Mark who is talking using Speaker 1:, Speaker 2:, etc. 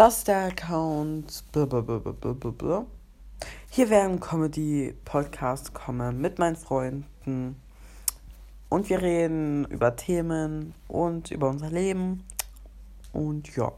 Speaker 1: Das ist der Account. Blablabla. Hier werden Comedy-Podcasts kommen mit meinen Freunden. Und wir reden über Themen und über unser Leben. Und ja.